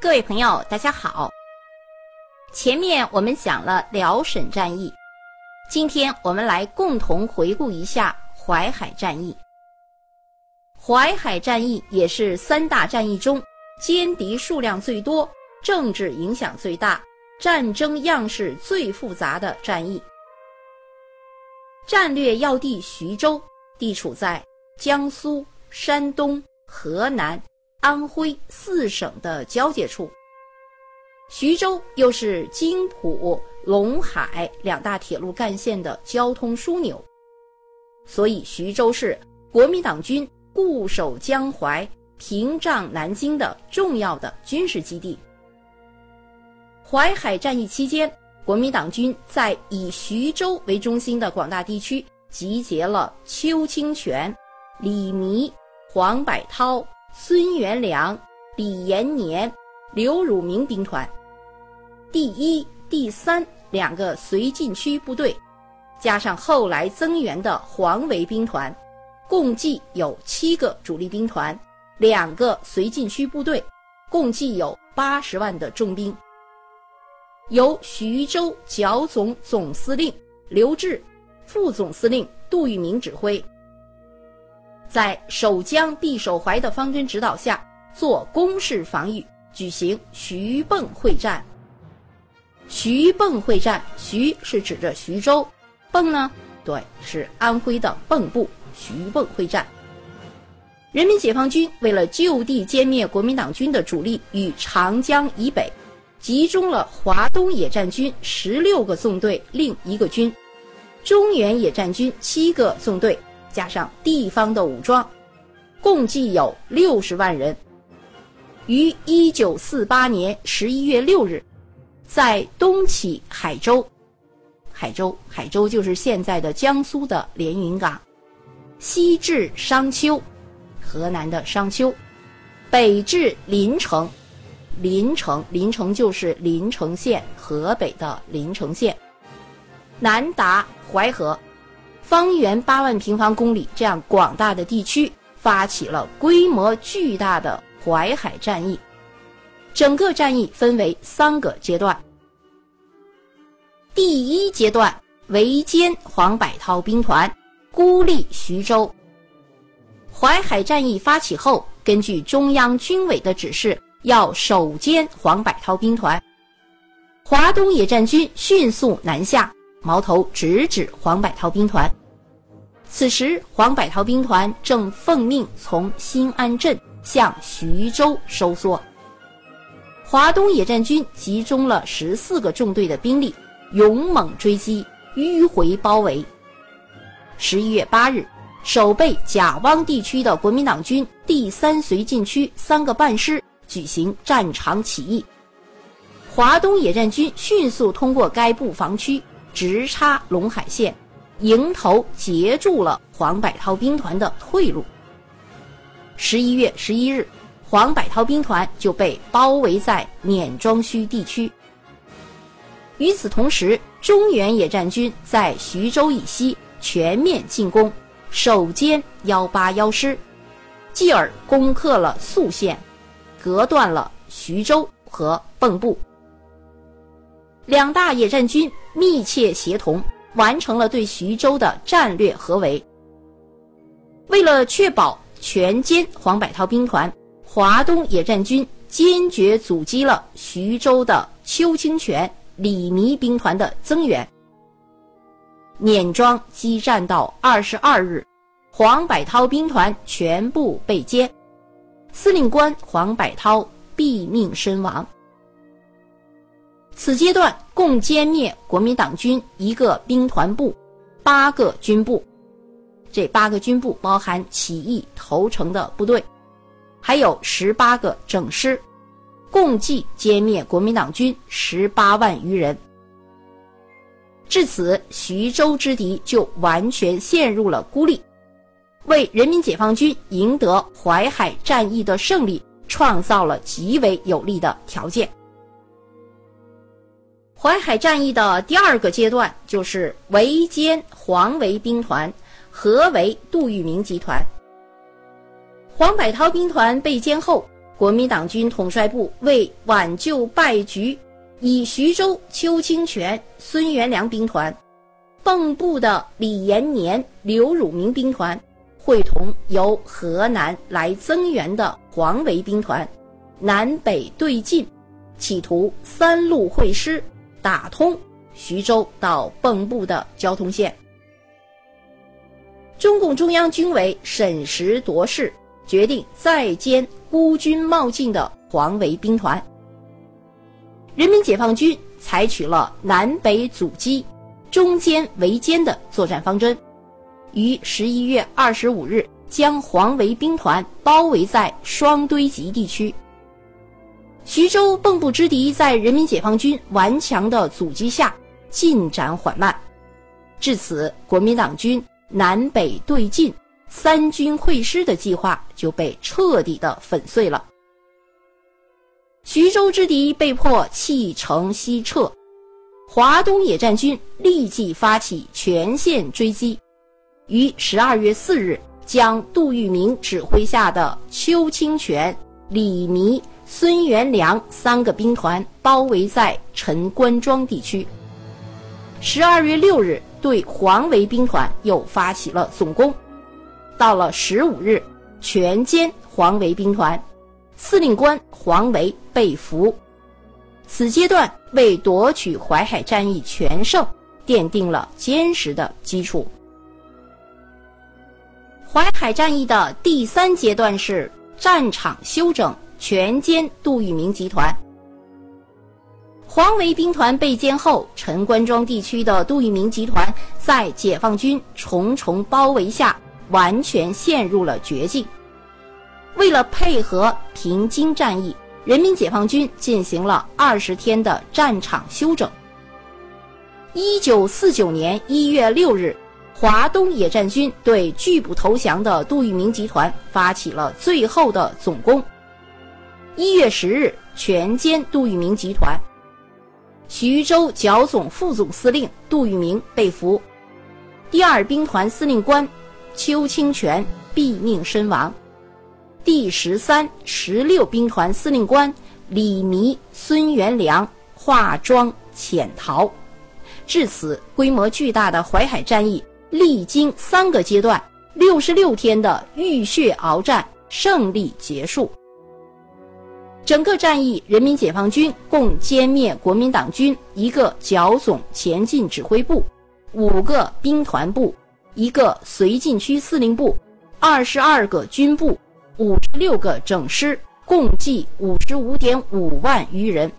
各位朋友，大家好。前面我们讲了辽沈战役，今天我们来共同回顾一下淮海战役。淮海战役也是三大战役中歼敌数量最多、政治影响最大、战争样式最复杂的战役。战略要地徐州，地处在江苏、山东、河南。安徽四省的交界处，徐州又是津浦、陇海两大铁路干线的交通枢纽，所以徐州是国民党军固守江淮、屏障南京的重要的军事基地。淮海战役期间，国民党军在以徐州为中心的广大地区集结了邱清泉、李弥、黄百韬。孙元良、李延年、刘汝明兵团，第一、第三两个绥靖区部队，加上后来增援的黄维兵团，共计有七个主力兵团，两个绥靖区部队，共计有八十万的重兵。由徐州剿总总司令刘峙、副总司令杜聿明指挥。在守江必守淮的方针指导下，做攻势防御，举行徐蚌会战。徐蚌会战，徐是指着徐州，蚌呢，对，是安徽的蚌埠。徐蚌会战，人民解放军为了就地歼灭国民党军的主力与长江以北，集中了华东野战军十六个纵队，另一个军，中原野战军七个纵队。加上地方的武装，共计有六十万人。于一九四八年十一月六日，在东起海州，海州海州就是现在的江苏的连云港，西至商丘，河南的商丘，北至临城，临城临城就是临城县，河北的临城县，南达淮河。方圆八万平方公里这样广大的地区，发起了规模巨大的淮海战役。整个战役分为三个阶段。第一阶段围歼黄百韬兵团，孤立徐州。淮海战役发起后，根据中央军委的指示，要守歼黄百韬兵团。华东野战军迅速南下。矛头直指黄百韬兵团。此时，黄百韬兵团正奉命从新安镇向徐州收缩。华东野战军集中了十四个纵队的兵力，勇猛追击，迂回包围。十一月八日，守备贾汪地区的国民党军第三绥靖区三个半师举行战场起义。华东野战军迅速通过该布防区。直插陇海县，迎头截住了黄百韬兵团的退路。十一月十一日，黄百韬兵团就被包围在碾庄圩地区。与此同时，中原野战军在徐州以西全面进攻，首歼幺八幺师，继而攻克了宿县，隔断了徐州和蚌埠。两大野战军密切协同，完成了对徐州的战略合围。为了确保全歼黄百韬兵团，华东野战军坚决阻击了徐州的邱清泉、李弥兵团的增援。碾庄激战到二十二日，黄百韬兵团全部被歼，司令官黄百韬毙命身亡。此阶段共歼灭国民党军一个兵团部，八个军部，这八个军部包含起义投诚的部队，还有十八个整师，共计歼灭国民党军十八万余人。至此，徐州之敌就完全陷入了孤立，为人民解放军赢得淮海战役的胜利创造了极为有利的条件。淮海战役的第二个阶段就是围歼黄维兵团，合围杜聿明集团。黄百韬兵团被歼后，国民党军统帅部为挽救败局，以徐州邱清泉、孙元良兵团、蚌埠的李延年、刘汝明兵团，会同由河南来增援的黄维兵团，南北对进，企图三路会师，打通徐州到蚌埠的交通线。中共中央军委审时度势，决定再歼孤军冒进的黄维兵团。人民解放军采取了南北阻击、中间围歼的作战方针，于十一月二十五日将黄维兵团包围在双堆集地区。徐州蚌埠之敌在人民解放军顽强的阻击下进展缓慢，至此国民党军。南北对进，三军会师的计划就被彻底的粉碎了。徐州之敌被迫弃城西撤，华东野战军立即发起全线追击，于十二月四日将杜聿明指挥下的邱清泉、李弥、孙元良三个兵团包围在陈官庄地区。十二月六日。对黄维兵团又发起了总攻，到了十五日，全歼黄维兵团，司令官黄维被俘。此阶段为夺取淮海战役全胜奠定了坚实的基础。淮海战役的第三阶段是战场休整，全歼杜聿明集团。黄维兵团被歼后，陈官庄地区的杜聿明集团在解放军重重包围下，完全陷入了绝境。为了配合平津战役，人民解放军进行了二十天的战场休整。一九四九年一月六日，华东野战军对拒不投降的杜聿明集团发起了最后的总攻。一月十日，全歼杜聿明集团。徐州剿总副总司令杜聿明被俘，第二兵团司令官邱清泉毙命身亡，第十三、十六兵团司令官李弥、孙元良化妆潜逃。至此，规模巨大的淮海战役历经三个阶段、六十六天的浴血鏖战，胜利结束。整个战役，人民解放军共歼灭国民党军一个剿总前进指挥部、五个兵团部、一个绥靖区司令部、二十二个军部、五十六个整师，共计五十五点五万余人。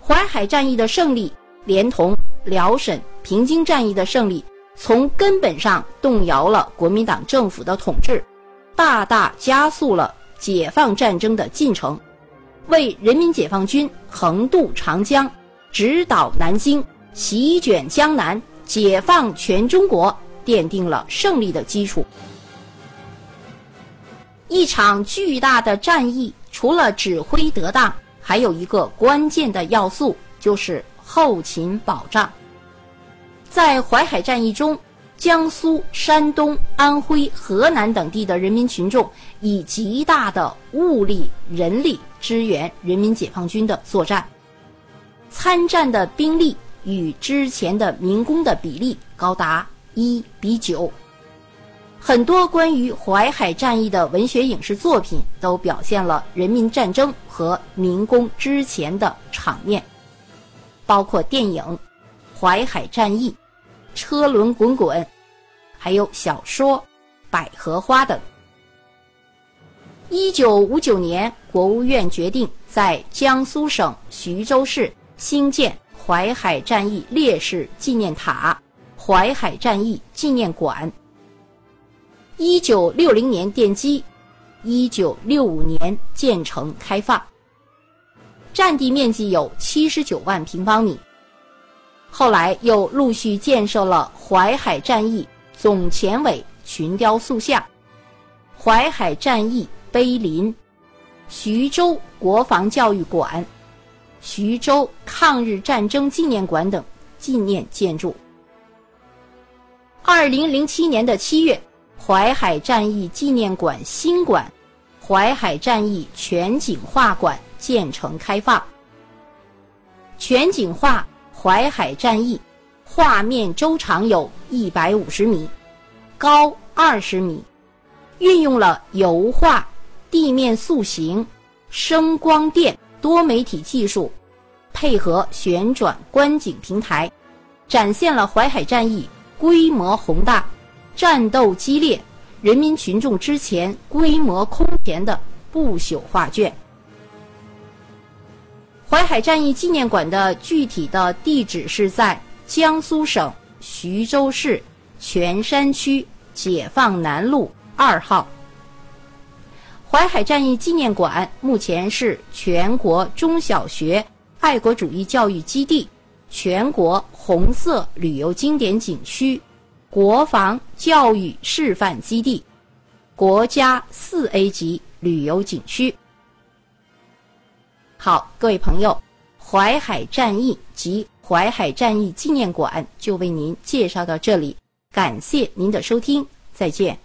淮海战役的胜利，连同辽沈、平津战役的胜利，从根本上动摇了国民党政府的统治，大大加速了。解放战争的进程，为人民解放军横渡长江、直捣南京、席卷江南、解放全中国奠定了胜利的基础。一场巨大的战役，除了指挥得当，还有一个关键的要素，就是后勤保障。在淮海战役中。江苏、山东、安徽、河南等地的人民群众以极大的物力、人力支援人民解放军的作战，参战的兵力与之前的民工的比例高达一比九。很多关于淮海战役的文学影视作品都表现了人民战争和民工之前的场面，包括电影《淮海战役》。车轮滚滚，还有小说《百合花》等。一九五九年，国务院决定在江苏省徐州市兴建淮海战役烈士纪念塔、淮海战役纪念馆。一九六零年奠基，一九六五年建成开放，占地面积有七十九万平方米。后来又陆续建设了淮海战役总前委群雕塑像、淮海战役碑林、徐州国防教育馆、徐州抗日战争纪念馆等纪念建筑。二零零七年的七月，淮海战役纪念馆新馆、淮海战役全景画馆建成开放。全景画淮海战役，画面周长有一百五十米，高二十米，运用了油画、地面塑形、声光电多媒体技术，配合旋转观景平台，展现了淮海战役规模宏大、战斗激烈、人民群众之前规模空前的不朽画卷。淮海战役纪念馆的具体的地址是在江苏省徐州市泉山区解放南路二号。淮海战役纪念馆目前是全国中小学爱国主义教育基地、全国红色旅游经典景区、国防教育示范基地、国家四 A 级旅游景区。好，各位朋友，淮海战役及淮海战役纪念馆就为您介绍到这里，感谢您的收听，再见。